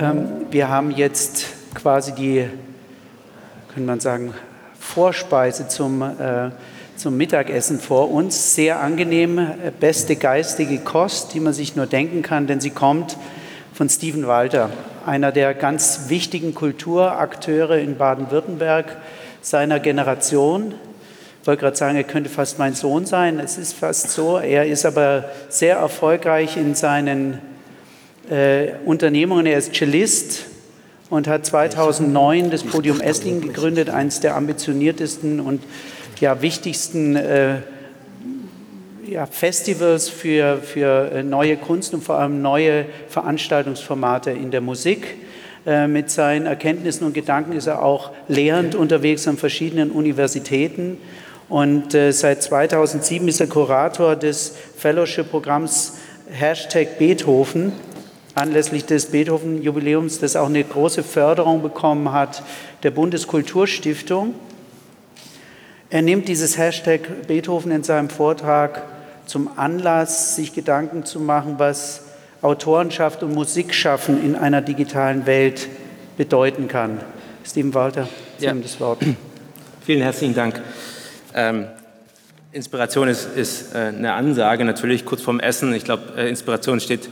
Ähm, wir haben jetzt quasi die, kann man sagen, Vorspeise zum, äh, zum Mittagessen vor uns. Sehr angenehm, äh, beste geistige Kost, die man sich nur denken kann, denn sie kommt von Steven Walter, einer der ganz wichtigen Kulturakteure in Baden-Württemberg seiner Generation. Ich wollte gerade sagen, er könnte fast mein Sohn sein. Es ist fast so. Er ist aber sehr erfolgreich in seinen äh, Unternehmungen. Er ist Cellist und hat 2009 das Podium Esslingen gegründet, eines der ambitioniertesten und ja, wichtigsten äh, ja, Festivals für, für äh, neue Kunst und vor allem neue Veranstaltungsformate in der Musik. Äh, mit seinen Erkenntnissen und Gedanken ist er auch lehrend unterwegs an verschiedenen Universitäten. Und äh, seit 2007 ist er Kurator des Fellowship-Programms Hashtag Beethoven, anlässlich des Beethoven-Jubiläums, das auch eine große Förderung bekommen hat der Bundeskulturstiftung. Er nimmt dieses Hashtag Beethoven in seinem Vortrag zum Anlass, sich Gedanken zu machen, was Autorenschaft und Musikschaffen in einer digitalen Welt bedeuten kann. Steven Walter, Sie ja. haben das Wort. Vielen herzlichen Dank. Ähm, Inspiration ist, ist äh, eine Ansage, natürlich kurz vorm Essen. Ich glaube, äh, Inspiration steht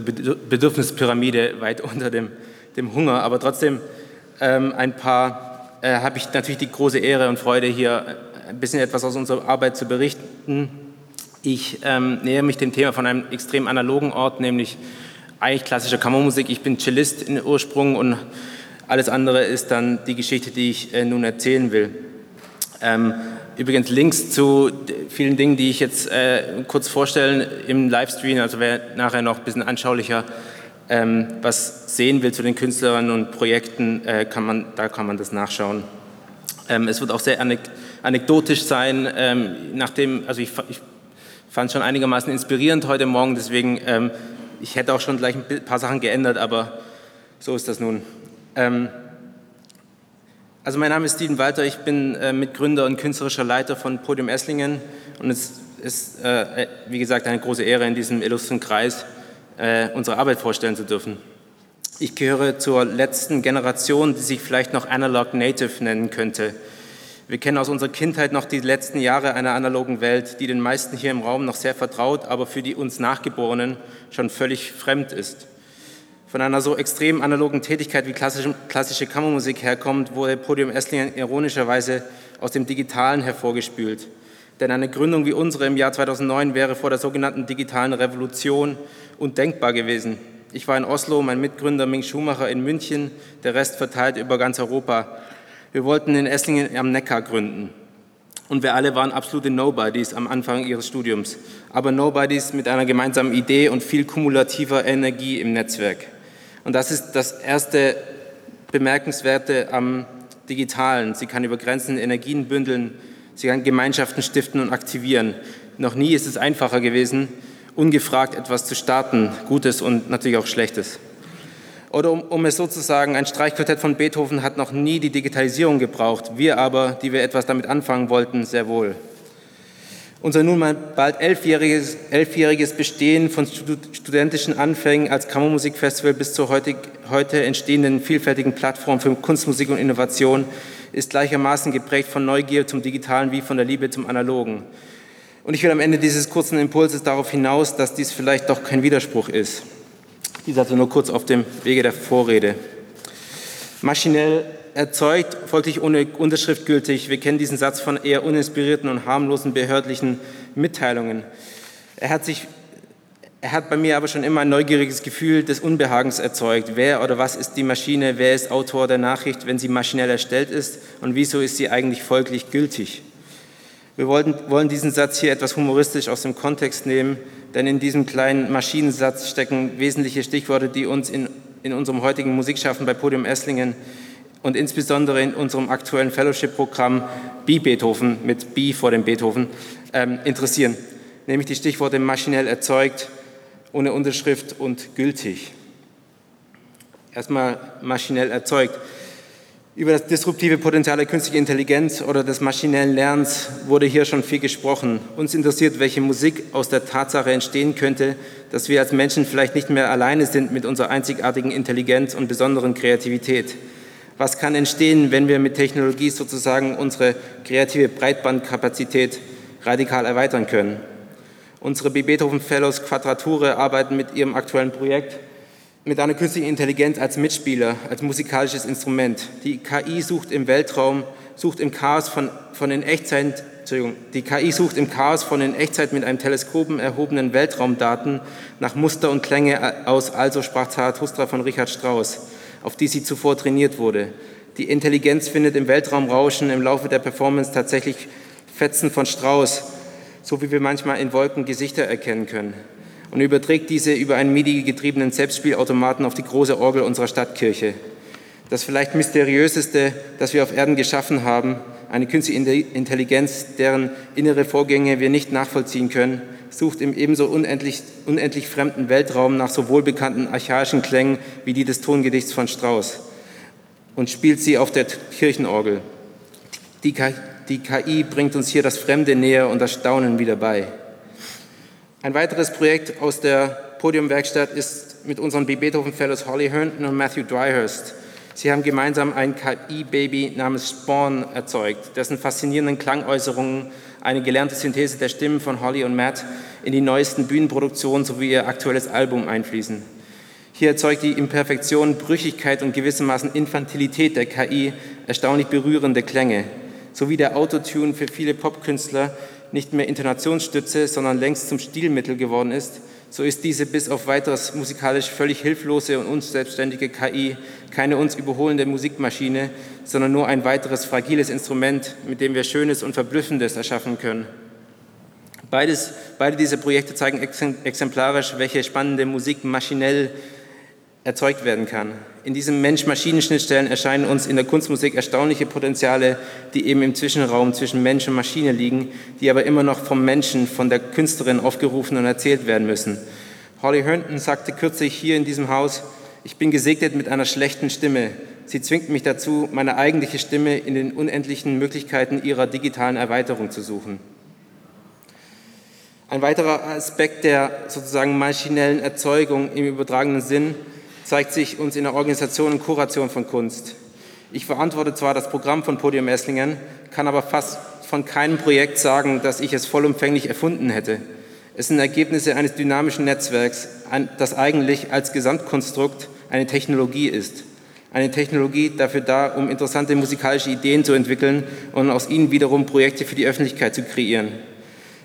der Bedürfnispyramide weit unter dem, dem Hunger, aber trotzdem ähm, ein paar, äh, habe ich natürlich die große Ehre und Freude, hier äh, ein bisschen etwas aus unserer Arbeit zu berichten ich ähm, nähere mich dem Thema von einem extrem analogen Ort, nämlich eigentlich klassischer Kammermusik. Ich bin Cellist in Ursprung und alles andere ist dann die Geschichte, die ich äh, nun erzählen will. Ähm, übrigens Links zu vielen Dingen, die ich jetzt äh, kurz vorstellen im Livestream, also wer nachher noch ein bisschen anschaulicher ähm, was sehen will zu den Künstlerinnen und Projekten, äh, kann man, da kann man das nachschauen. Ähm, es wird auch sehr anekdotisch sein, ähm, nachdem, also ich, ich fand es schon einigermaßen inspirierend heute Morgen, deswegen, ähm, ich hätte auch schon gleich ein paar Sachen geändert, aber so ist das nun. Also mein Name ist Steven Walter, ich bin äh, Mitgründer und künstlerischer Leiter von Podium Esslingen und es ist, äh, wie gesagt, eine große Ehre, in diesem illustren Kreis äh, unsere Arbeit vorstellen zu dürfen. Ich gehöre zur letzten Generation, die sich vielleicht noch Analog Native nennen könnte. Wir kennen aus unserer Kindheit noch die letzten Jahre einer analogen Welt, die den meisten hier im Raum noch sehr vertraut, aber für die uns Nachgeborenen schon völlig fremd ist. Von einer so extrem analogen Tätigkeit wie klassische, Kammermusik herkommt, wurde Podium Esslingen ironischerweise aus dem Digitalen hervorgespült. Denn eine Gründung wie unsere im Jahr 2009 wäre vor der sogenannten digitalen Revolution undenkbar gewesen. Ich war in Oslo, mein Mitgründer Ming Schumacher in München, der Rest verteilt über ganz Europa. Wir wollten in Esslingen am Neckar gründen. Und wir alle waren absolute Nobodies am Anfang ihres Studiums, aber Nobodies mit einer gemeinsamen Idee und viel kumulativer Energie im Netzwerk. Und das ist das erste Bemerkenswerte am Digitalen. Sie kann über Grenzen Energien bündeln, sie kann Gemeinschaften stiften und aktivieren. Noch nie ist es einfacher gewesen, ungefragt etwas zu starten, Gutes und natürlich auch Schlechtes. Oder um, um es so zu sagen, ein Streichquartett von Beethoven hat noch nie die Digitalisierung gebraucht, wir aber, die wir etwas damit anfangen wollten, sehr wohl. Unser nun mal bald elfjähriges, elfjähriges Bestehen von studentischen Anfängen als Kammermusikfestival bis zur heutig, heute entstehenden vielfältigen Plattform für Kunstmusik und Innovation ist gleichermaßen geprägt von Neugier zum Digitalen wie von der Liebe zum Analogen. Und ich will am Ende dieses kurzen Impulses darauf hinaus, dass dies vielleicht doch kein Widerspruch ist. Dies also nur kurz auf dem Wege der Vorrede. Maschinell erzeugt, folglich ohne Unterschrift gültig. Wir kennen diesen Satz von eher uninspirierten und harmlosen behördlichen Mitteilungen. Er hat sich er hat bei mir aber schon immer ein neugieriges Gefühl des Unbehagens erzeugt. Wer oder was ist die Maschine? Wer ist Autor der Nachricht, wenn sie maschinell erstellt ist? Und wieso ist sie eigentlich folglich gültig? Wir wollten, wollen diesen Satz hier etwas humoristisch aus dem Kontext nehmen, denn in diesem kleinen Maschinensatz stecken wesentliche Stichworte, die uns in, in unserem heutigen Musikschaffen bei Podium Esslingen und insbesondere in unserem aktuellen Fellowship-Programm B Beethoven mit B vor dem Beethoven ähm, interessieren, nämlich die Stichworte maschinell erzeugt, ohne Unterschrift und gültig. Erstmal maschinell erzeugt. Über das disruptive Potenzial der künstlichen Intelligenz oder des maschinellen Lernens wurde hier schon viel gesprochen. Uns interessiert, welche Musik aus der Tatsache entstehen könnte, dass wir als Menschen vielleicht nicht mehr alleine sind mit unserer einzigartigen Intelligenz und besonderen Kreativität. Was kann entstehen, wenn wir mit Technologie sozusagen unsere kreative Breitbandkapazität radikal erweitern können? Unsere. Beethoven Fellows Quadrature arbeiten mit ihrem aktuellen Projekt mit einer künstlichen Intelligenz als Mitspieler, als musikalisches Instrument. Die KI sucht im Weltraum, sucht im Chaos von, von in Echtzeit, Entschuldigung, die KI sucht im Chaos von in Echtzeit mit einem Teleskopen erhobenen Weltraumdaten nach Muster und Klänge aus Also sprach Zarathustra von Richard Strauss, auf die sie zuvor trainiert wurde. Die Intelligenz findet im Weltraumrauschen im Laufe der Performance tatsächlich Fetzen von Strauss, so wie wir manchmal in Wolken Gesichter erkennen können und überträgt diese über einen MIDI-getriebenen Selbstspielautomaten auf die große Orgel unserer Stadtkirche. Das vielleicht mysteriöseste, das wir auf Erden geschaffen haben, eine künstliche Intelligenz, deren innere Vorgänge wir nicht nachvollziehen können, sucht im ebenso unendlich, unendlich fremden Weltraum nach so wohlbekannten archaischen Klängen wie die des Tongedichts von Strauss und spielt sie auf der Kirchenorgel. Die, die KI bringt uns hier das Fremde näher und das Staunen wieder bei. Ein weiteres Projekt aus der Podiumwerkstatt ist mit unseren. Beethoven Fellows Holly Herndon und Matthew Dryhurst. Sie haben gemeinsam ein KI-Baby namens Spawn erzeugt, dessen faszinierenden Klangäußerungen eine gelernte Synthese der Stimmen von Holly und Matt in die neuesten Bühnenproduktionen sowie ihr aktuelles Album einfließen. Hier erzeugt die Imperfektion, Brüchigkeit und gewissermaßen Infantilität der KI erstaunlich berührende Klänge, sowie der Autotune für viele Popkünstler, nicht mehr Intonationsstütze, sondern längst zum Stilmittel geworden ist, so ist diese bis auf weiteres musikalisch völlig hilflose und unselbstständige KI keine uns überholende Musikmaschine, sondern nur ein weiteres fragiles Instrument, mit dem wir Schönes und Verblüffendes erschaffen können. Beides, beide diese Projekte zeigen exemplarisch, welche spannende Musik maschinell erzeugt werden kann. In diesen Mensch-Maschinen-Schnittstellen erscheinen uns in der Kunstmusik erstaunliche Potenziale, die eben im Zwischenraum zwischen Mensch und Maschine liegen, die aber immer noch vom Menschen, von der Künstlerin aufgerufen und erzählt werden müssen. Holly Herndon sagte kürzlich hier in diesem Haus, ich bin gesegnet mit einer schlechten Stimme. Sie zwingt mich dazu, meine eigentliche Stimme in den unendlichen Möglichkeiten ihrer digitalen Erweiterung zu suchen. Ein weiterer Aspekt der sozusagen maschinellen Erzeugung im übertragenen Sinn zeigt sich uns in der Organisation und Kuration von Kunst. Ich verantworte zwar das Programm von Podium Esslingen, kann aber fast von keinem Projekt sagen, dass ich es vollumfänglich erfunden hätte. Es sind Ergebnisse eines dynamischen Netzwerks, das eigentlich als Gesamtkonstrukt eine Technologie ist. Eine Technologie dafür da, um interessante musikalische Ideen zu entwickeln und aus ihnen wiederum Projekte für die Öffentlichkeit zu kreieren.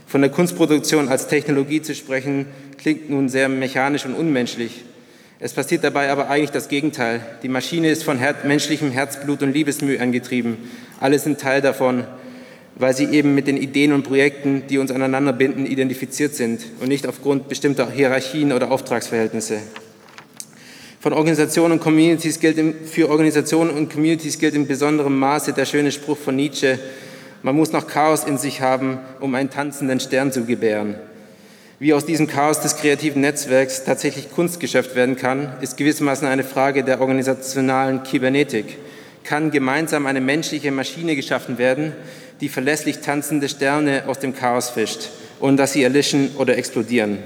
Von der Kunstproduktion als Technologie zu sprechen, klingt nun sehr mechanisch und unmenschlich. Es passiert dabei aber eigentlich das Gegenteil. Die Maschine ist von her menschlichem Herzblut und Liebesmühe angetrieben. Alle sind Teil davon, weil sie eben mit den Ideen und Projekten, die uns aneinander binden, identifiziert sind und nicht aufgrund bestimmter Hierarchien oder Auftragsverhältnisse. Von Organisationen und Communities gilt im, für Organisationen und Communities gilt in besonderem Maße der schöne Spruch von Nietzsche, man muss noch Chaos in sich haben, um einen tanzenden Stern zu gebären. Wie aus diesem Chaos des kreativen Netzwerks tatsächlich Kunst geschöpft werden kann, ist gewissermaßen eine Frage der organisationalen Kybernetik. Kann gemeinsam eine menschliche Maschine geschaffen werden, die verlässlich tanzende Sterne aus dem Chaos fischt, ohne dass sie erlischen oder explodieren?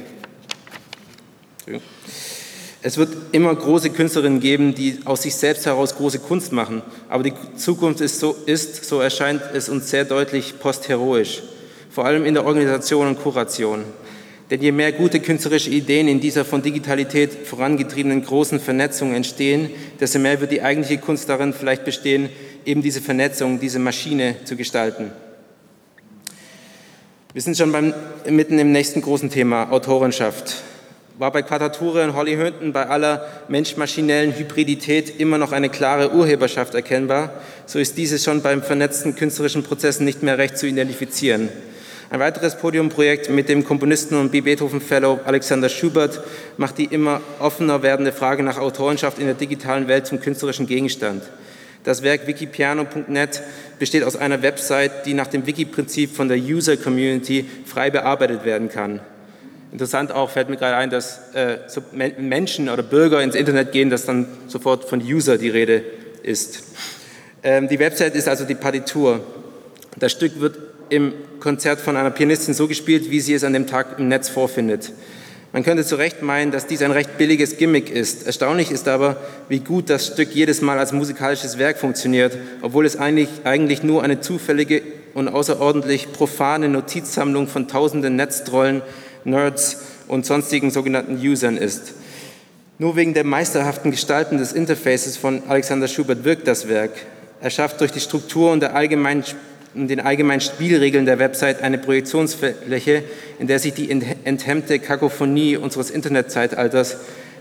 Es wird immer große Künstlerinnen geben, die aus sich selbst heraus große Kunst machen, aber die Zukunft ist, so, ist, so erscheint es uns sehr deutlich, postheroisch, vor allem in der Organisation und Kuration. Denn je mehr gute künstlerische Ideen in dieser von Digitalität vorangetriebenen großen Vernetzung entstehen, desto mehr wird die eigentliche Kunst darin vielleicht bestehen, eben diese Vernetzung, diese Maschine zu gestalten. Wir sind schon beim, mitten im nächsten großen Thema, Autorenschaft. War bei Quadrature und Holly Hünten bei aller mensch-maschinellen Hybridität immer noch eine klare Urheberschaft erkennbar, so ist diese schon beim vernetzten künstlerischen Prozessen nicht mehr recht zu identifizieren. Ein weiteres Podiumprojekt mit dem Komponisten und B. Beethoven Fellow Alexander Schubert macht die immer offener werdende Frage nach Autorenschaft in der digitalen Welt zum künstlerischen Gegenstand. Das Werk wikipiano.net besteht aus einer Website, die nach dem Wiki-Prinzip von der User Community frei bearbeitet werden kann. Interessant auch fällt mir gerade ein, dass äh, so Menschen oder Bürger ins Internet gehen, dass dann sofort von User die Rede ist. Ähm, die Website ist also die Partitur. Das Stück wird im Konzert von einer Pianistin so gespielt, wie sie es an dem Tag im Netz vorfindet. Man könnte zu Recht meinen, dass dies ein recht billiges Gimmick ist. Erstaunlich ist aber, wie gut das Stück jedes Mal als musikalisches Werk funktioniert, obwohl es eigentlich, eigentlich nur eine zufällige und außerordentlich profane Notizsammlung von tausenden Netztrollen, Nerds und sonstigen sogenannten Usern ist. Nur wegen der meisterhaften Gestalten des Interfaces von Alexander Schubert wirkt das Werk. Er schafft durch die Struktur und der allgemeinen den allgemeinen Spielregeln der Website eine Projektionsfläche, in der sich die enthemmte Kakophonie unseres Internetzeitalters,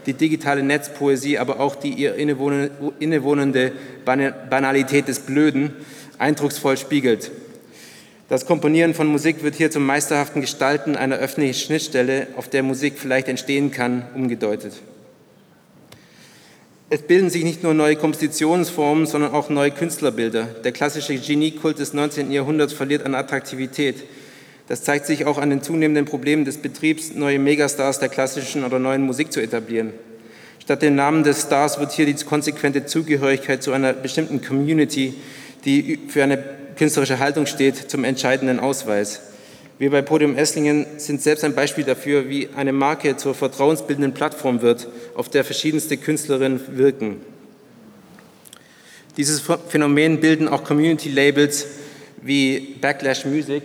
die digitale Netzpoesie, aber auch die ihr innewohnende Banalität des Blöden eindrucksvoll spiegelt. Das Komponieren von Musik wird hier zum meisterhaften Gestalten einer öffentlichen Schnittstelle, auf der Musik vielleicht entstehen kann, umgedeutet. Es bilden sich nicht nur neue Kompositionsformen, sondern auch neue Künstlerbilder. Der klassische Geniekult des 19. Jahrhunderts verliert an Attraktivität. Das zeigt sich auch an den zunehmenden Problemen des Betriebs, neue Megastars der klassischen oder neuen Musik zu etablieren. Statt dem Namen des Stars wird hier die konsequente Zugehörigkeit zu einer bestimmten Community, die für eine künstlerische Haltung steht, zum entscheidenden Ausweis. Wir bei Podium Esslingen sind selbst ein Beispiel dafür, wie eine Marke zur vertrauensbildenden Plattform wird, auf der verschiedenste Künstlerinnen wirken. Dieses Phänomen bilden auch Community-Labels wie Backlash Music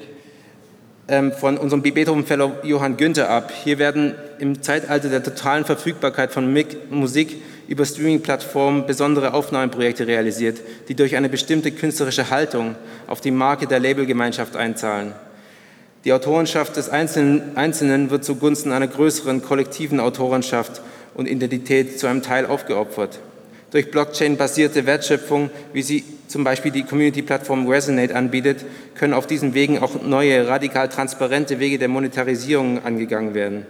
ähm, von unserem Beethoven-Fellow Johann Günther ab. Hier werden im Zeitalter der totalen Verfügbarkeit von Musik über Streaming-Plattformen besondere Aufnahmeprojekte realisiert, die durch eine bestimmte künstlerische Haltung auf die Marke der Labelgemeinschaft einzahlen. Die Autorenschaft des Einzelnen, Einzelnen wird zugunsten einer größeren kollektiven Autorenschaft und Identität zu einem Teil aufgeopfert. Durch Blockchain-basierte Wertschöpfung, wie sie zum Beispiel die Community-Plattform Resonate anbietet, können auf diesen Wegen auch neue, radikal transparente Wege der Monetarisierung angegangen werden.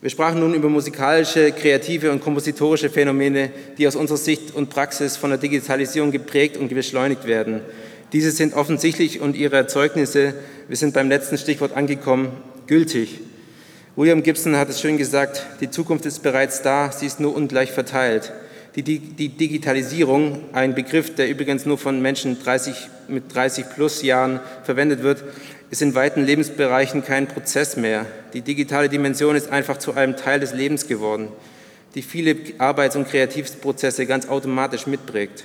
Wir sprachen nun über musikalische, kreative und kompositorische Phänomene, die aus unserer Sicht und Praxis von der Digitalisierung geprägt und beschleunigt werden. Diese sind offensichtlich und ihre Erzeugnisse, wir sind beim letzten Stichwort angekommen, gültig. William Gibson hat es schön gesagt, die Zukunft ist bereits da, sie ist nur ungleich verteilt. Die, die, Digitalisierung, ein Begriff, der übrigens nur von Menschen 30, mit 30 plus Jahren verwendet wird, ist in weiten Lebensbereichen kein Prozess mehr. Die digitale Dimension ist einfach zu einem Teil des Lebens geworden, die viele Arbeits- und Kreativprozesse ganz automatisch mitprägt.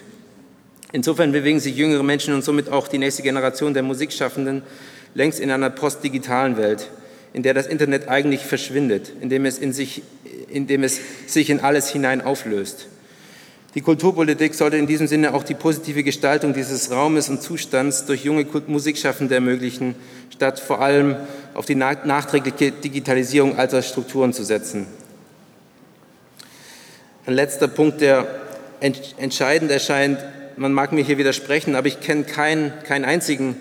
Insofern bewegen sich jüngere Menschen und somit auch die nächste Generation der Musikschaffenden längst in einer postdigitalen Welt, in der das Internet eigentlich verschwindet, indem es, in sich, indem es sich in alles hinein auflöst. Die Kulturpolitik sollte in diesem Sinne auch die positive Gestaltung dieses Raumes und Zustands durch junge Musikschaffende ermöglichen, statt vor allem auf die nachträgliche Digitalisierung alter Strukturen zu setzen. Ein letzter Punkt, der entscheidend erscheint, man mag mir hier widersprechen, aber ich kenne keinen, keinen einzigen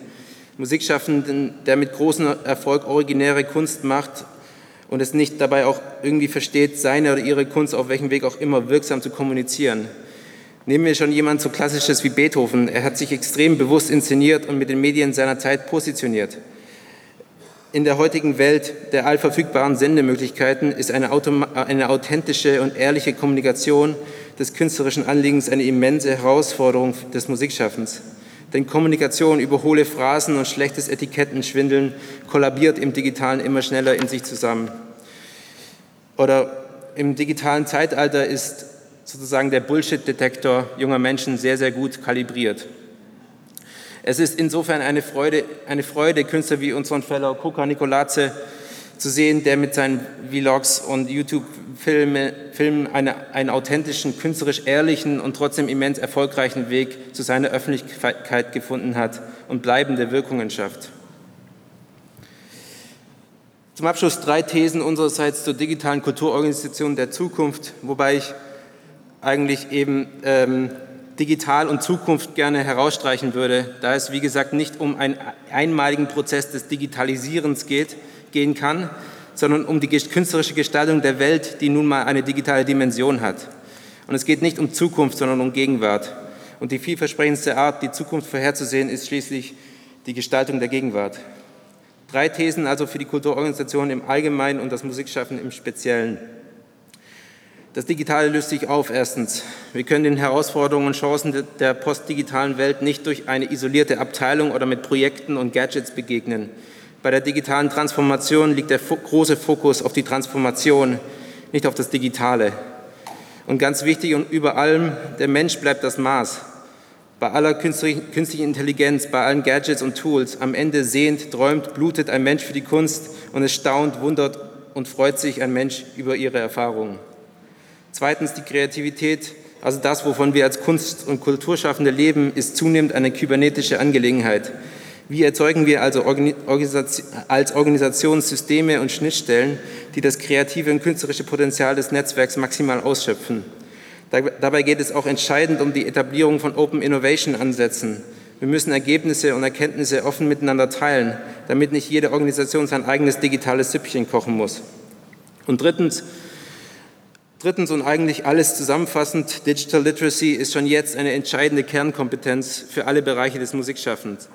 Musikschaffenden, der mit großem Erfolg originäre Kunst macht und es nicht dabei auch irgendwie versteht, seine oder ihre Kunst auf welchem Weg auch immer wirksam zu kommunizieren. Nehmen wir schon jemand so Klassisches wie Beethoven. Er hat sich extrem bewusst inszeniert und mit den Medien seiner Zeit positioniert. In der heutigen Welt der allverfügbaren Sendemöglichkeiten ist eine, eine authentische und ehrliche Kommunikation des künstlerischen Anliegens eine immense Herausforderung des Musikschaffens. Denn Kommunikation über hohle Phrasen und schlechtes Etikettenschwindeln kollabiert im Digitalen immer schneller in sich zusammen. Oder im digitalen Zeitalter ist sozusagen der Bullshit-Detektor junger Menschen sehr, sehr gut kalibriert. Es ist insofern eine Freude, eine Freude Künstler wie unseren Fellow Kuka Nikolaze zu sehen, der mit seinen Vlogs und YouTube-Filmen Filmen eine, einen authentischen, künstlerisch ehrlichen und trotzdem immens erfolgreichen Weg zu seiner Öffentlichkeit gefunden hat und bleibende Wirkungen schafft. Zum Abschluss drei Thesen unsererseits zur digitalen Kulturorganisation der Zukunft, wobei ich eigentlich eben ähm, Digital und Zukunft gerne herausstreichen würde, da es, wie gesagt, nicht um einen einmaligen Prozess des Digitalisierens geht, gehen kann, sondern um die künstlerische Gestaltung der Welt, die nun mal eine digitale Dimension hat. Und es geht nicht um Zukunft, sondern um Gegenwart. Und die vielversprechendste Art, die Zukunft vorherzusehen, ist schließlich die Gestaltung der Gegenwart. Drei Thesen also für die Kulturorganisation im Allgemeinen und das Musikschaffen im Speziellen. Das Digitale löst sich auf, erstens. Wir können den Herausforderungen und Chancen der postdigitalen Welt nicht durch eine isolierte Abteilung oder mit Projekten und Gadgets begegnen. Bei der digitalen Transformation liegt der große Fokus auf die Transformation, nicht auf das Digitale. Und ganz wichtig und über allem, der Mensch bleibt das Maß. Bei aller künstlichen Intelligenz, bei allen Gadgets und Tools, am Ende sehnt, träumt, blutet ein Mensch für die Kunst und es staunt, wundert und freut sich ein Mensch über ihre Erfahrungen. Zweitens die Kreativität, also das, wovon wir als Kunst- und Kulturschaffende leben, ist zunehmend eine kybernetische Angelegenheit. Wie erzeugen wir also als Organisation Systeme und Schnittstellen, die das kreative und künstlerische Potenzial des Netzwerks maximal ausschöpfen? Dabei geht es auch entscheidend um die Etablierung von Open Innovation Ansätzen. Wir müssen Ergebnisse und Erkenntnisse offen miteinander teilen, damit nicht jede Organisation sein eigenes digitales Süppchen kochen muss. Und drittens, Drittens und eigentlich alles zusammenfassend, Digital Literacy ist schon jetzt eine entscheidende Kernkompetenz für alle Bereiche des Musikschaffens.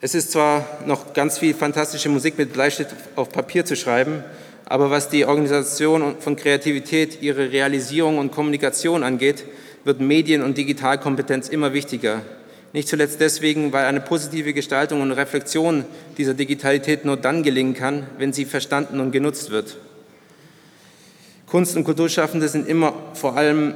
Es ist zwar noch ganz viel fantastische Musik mit Bleistift auf Papier zu schreiben, aber was die Organisation von Kreativität, ihre Realisierung und Kommunikation angeht, wird Medien- und Digitalkompetenz immer wichtiger. Nicht zuletzt deswegen, weil eine positive Gestaltung und Reflexion dieser Digitalität nur dann gelingen kann, wenn sie verstanden und genutzt wird. Kunst- und Kulturschaffende sind immer, vor allem,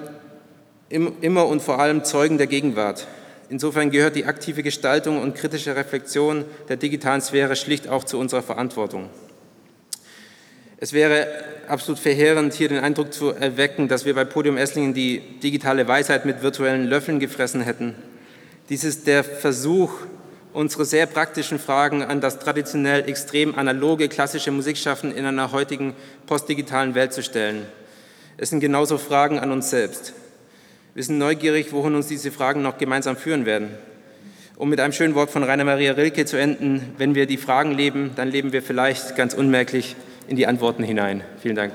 immer und vor allem Zeugen der Gegenwart. Insofern gehört die aktive Gestaltung und kritische Reflexion der digitalen Sphäre schlicht auch zu unserer Verantwortung. Es wäre absolut verheerend, hier den Eindruck zu erwecken, dass wir bei Podium Esslingen die digitale Weisheit mit virtuellen Löffeln gefressen hätten. Dies ist der Versuch, unsere sehr praktischen Fragen an das traditionell extrem analoge klassische Musikschaffen in einer heutigen postdigitalen Welt zu stellen. Es sind genauso Fragen an uns selbst. Wir sind neugierig, wohin uns diese Fragen noch gemeinsam führen werden. Um mit einem schönen Wort von Rainer Maria Rilke zu enden, wenn wir die Fragen leben, dann leben wir vielleicht ganz unmerklich in die Antworten hinein. Vielen Dank.